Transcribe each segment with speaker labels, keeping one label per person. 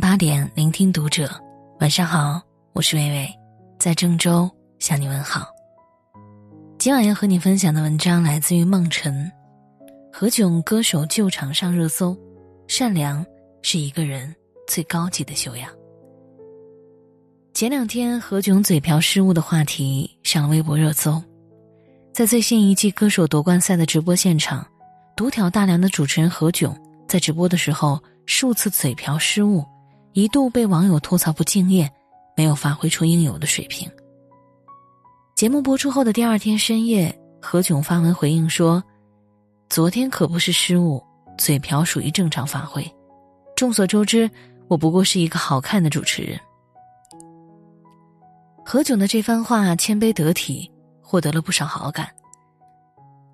Speaker 1: 八点，聆听读者。晚上好，我是微微，在郑州向你问好。今晚要和你分享的文章来自于梦辰。何炅歌手旧场上热搜，善良是一个人最高级的修养。前两天何炅嘴瓢失误的话题上微博热搜，在最新一季歌手夺冠赛的直播现场，独挑大梁的主持人何炅在直播的时候数次嘴瓢失误。一度被网友吐槽不敬业，没有发挥出应有的水平。节目播出后的第二天深夜，何炅发文回应说：“昨天可不是失误，嘴瓢属于正常发挥。众所周知，我不过是一个好看的主持人。”何炅的这番话谦卑得体，获得了不少好感。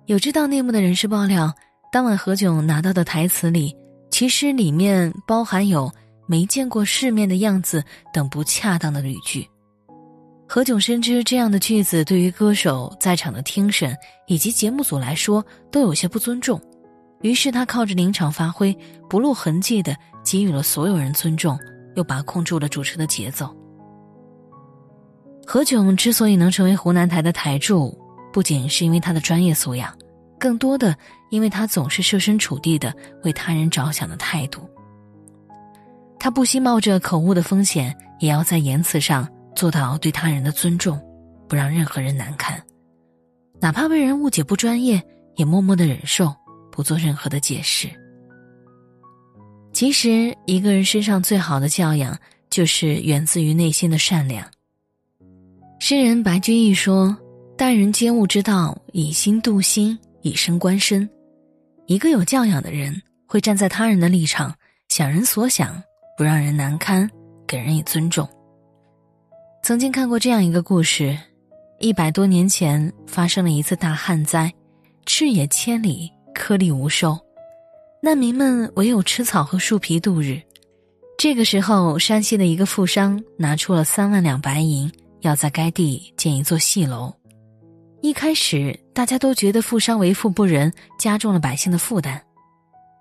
Speaker 1: 有知道内幕的人士爆料，当晚何炅拿到的台词里，其实里面包含有。没见过世面的样子等不恰当的语句，何炅深知这样的句子对于歌手在场的听审以及节目组来说都有些不尊重，于是他靠着临场发挥，不露痕迹的给予了所有人尊重，又把控住了主持的节奏。何炅之所以能成为湖南台的台柱，不仅是因为他的专业素养，更多的因为他总是设身处地的为他人着想的态度。他不惜冒着口误的风险，也要在言辞上做到对他人的尊重，不让任何人难堪，哪怕被人误解不专业，也默默的忍受，不做任何的解释。其实，一个人身上最好的教养，就是源自于内心的善良。诗人白居易说：“待人接物之道，以心度心，以身观身。”一个有教养的人，会站在他人的立场，想人所想。不让人难堪，给人以尊重。曾经看过这样一个故事：一百多年前发生了一次大旱灾，赤野千里，颗粒无收，难民们唯有吃草和树皮度日。这个时候，山西的一个富商拿出了三万两白银，要在该地建一座戏楼。一开始，大家都觉得富商为富不仁，加重了百姓的负担，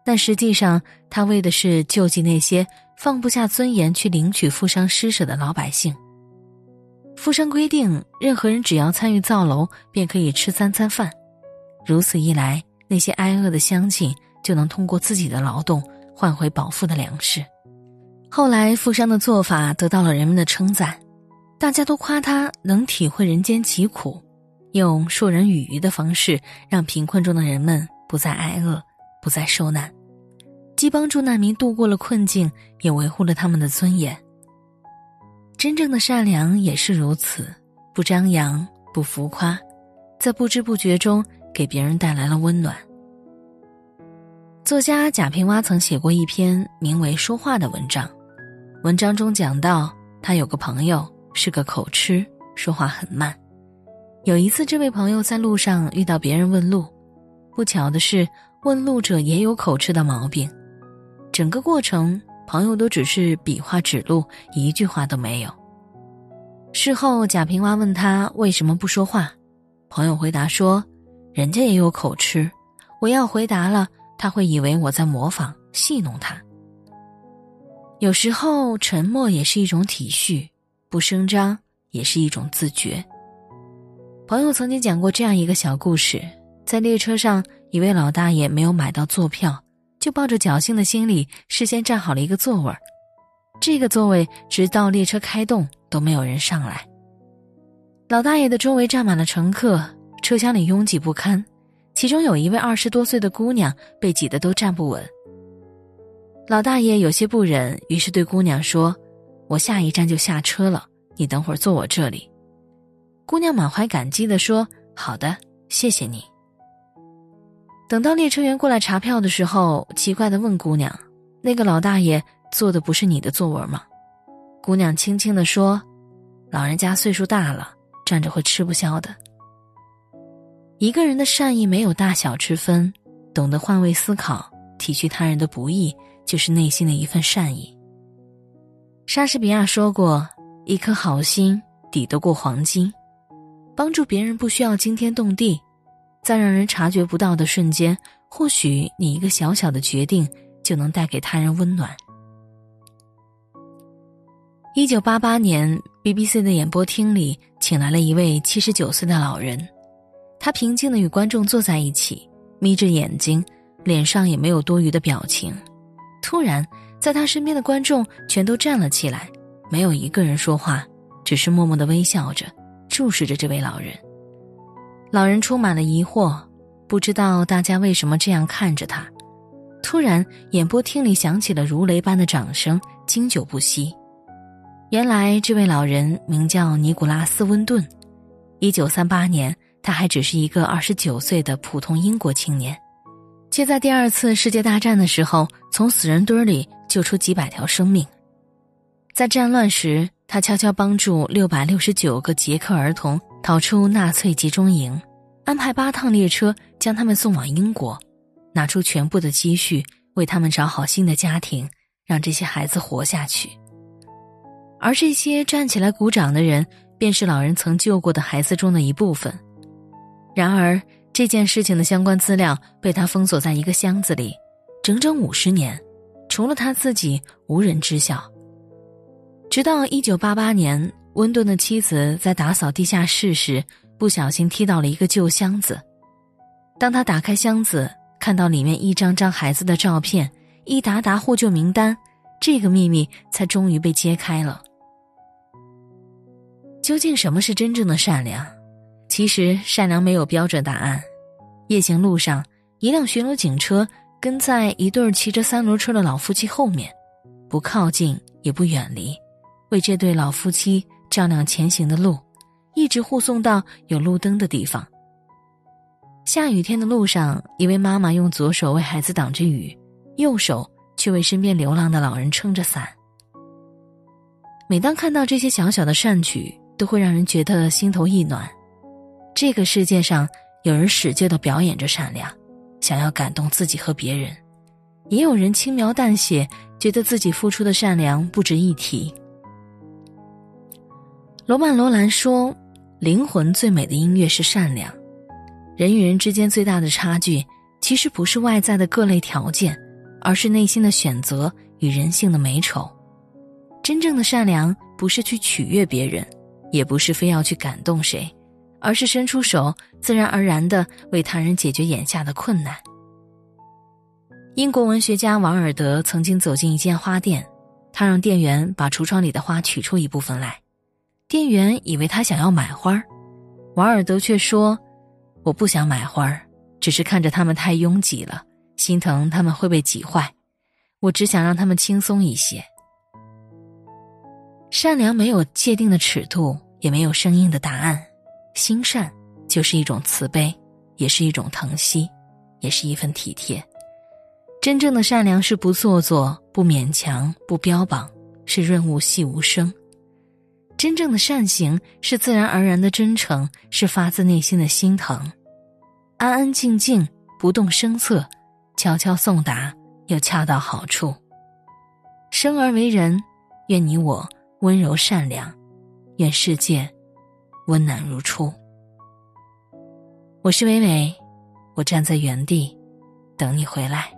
Speaker 1: 但实际上，他为的是救济那些。放不下尊严去领取富商施舍的老百姓。富商规定，任何人只要参与造楼，便可以吃三餐饭。如此一来，那些挨饿的乡亲就能通过自己的劳动换回饱腹的粮食。后来，富商的做法得到了人们的称赞，大家都夸他能体会人间疾苦，用授人以渔的方式，让贫困中的人们不再挨饿，不再受难。既帮助难民度过了困境，也维护了他们的尊严。真正的善良也是如此，不张扬，不浮夸，在不知不觉中给别人带来了温暖。作家贾平凹曾写过一篇名为《说话》的文章，文章中讲到，他有个朋友是个口吃，说话很慢。有一次，这位朋友在路上遇到别人问路，不巧的是，问路者也有口吃的毛病。整个过程，朋友都只是比划指路，一句话都没有。事后，贾平凹问他为什么不说话，朋友回答说：“人家也有口吃，我要回答了，他会以为我在模仿戏弄他。”有时候，沉默也是一种体恤，不声张也是一种自觉。朋友曾经讲过这样一个小故事：在列车上，一位老大爷没有买到坐票。就抱着侥幸的心理，事先占好了一个座位。这个座位直到列车开动都没有人上来。老大爷的周围站满了乘客，车厢里拥挤不堪，其中有一位二十多岁的姑娘被挤得都站不稳。老大爷有些不忍，于是对姑娘说：“我下一站就下车了，你等会儿坐我这里。”姑娘满怀感激地说：“好的，谢谢你。”等到列车员过来查票的时候，奇怪的问姑娘：“那个老大爷坐的不是你的座位吗？”姑娘轻轻的说：“老人家岁数大了，站着会吃不消的。”一个人的善意没有大小之分，懂得换位思考，体恤他人的不易，就是内心的一份善意。莎士比亚说过：“一颗好心抵得过黄金。”帮助别人不需要惊天动地。在让人察觉不到的瞬间，或许你一个小小的决定就能带给他人温暖。一九八八年，BBC 的演播厅里请来了一位七十九岁的老人，他平静的与观众坐在一起，眯着眼睛，脸上也没有多余的表情。突然，在他身边的观众全都站了起来，没有一个人说话，只是默默的微笑着，注视着这位老人。老人充满了疑惑，不知道大家为什么这样看着他。突然，演播厅里响起了如雷般的掌声，经久不息。原来这位老人名叫尼古拉斯·温顿，一九三八年，他还只是一个二十九岁的普通英国青年，却在第二次世界大战的时候从死人堆里救出几百条生命。在战乱时，他悄悄帮助六百六十九个捷克儿童逃出纳粹集中营，安排八趟列车将他们送往英国，拿出全部的积蓄为他们找好新的家庭，让这些孩子活下去。而这些站起来鼓掌的人，便是老人曾救过的孩子中的一部分。然而，这件事情的相关资料被他封锁在一个箱子里，整整五十年，除了他自己，无人知晓。直到一九八八年，温顿的妻子在打扫地下室时，不小心踢到了一个旧箱子。当他打开箱子，看到里面一张张孩子的照片，一沓沓获救名单，这个秘密才终于被揭开了。究竟什么是真正的善良？其实善良没有标准答案。夜行路上，一辆巡逻警车跟在一对骑着三轮车的老夫妻后面，不靠近也不远离，为这对老夫妻照亮前行的路，一直护送到有路灯的地方。下雨天的路上，一位妈妈用左手为孩子挡着雨，右手却为身边流浪的老人撑着伞。每当看到这些小小的善举，都会让人觉得心头一暖。这个世界上有人使劲的表演着善良，想要感动自己和别人；也有人轻描淡写，觉得自己付出的善良不值一提。罗曼·罗兰说：“灵魂最美的音乐是善良。人与人之间最大的差距，其实不是外在的各类条件，而是内心的选择与人性的美丑。真正的善良，不是去取悦别人。”也不是非要去感动谁，而是伸出手，自然而然的为他人解决眼下的困难。英国文学家王尔德曾经走进一间花店，他让店员把橱窗里的花取出一部分来。店员以为他想要买花，王尔德却说：“我不想买花，只是看着他们太拥挤了，心疼他们会被挤坏。我只想让他们轻松一些。”善良没有界定的尺度，也没有生硬的答案。心善就是一种慈悲，也是一种疼惜，也是一份体贴。真正的善良是不做作、不勉强、不标榜，是润物细无声。真正的善行是自然而然的真诚，是发自内心的心疼。安安静静，不动声色，悄悄送达，又恰到好处。生而为人，愿你我。温柔善良，愿世界温暖如初。我是伟伟，我站在原地等你回来。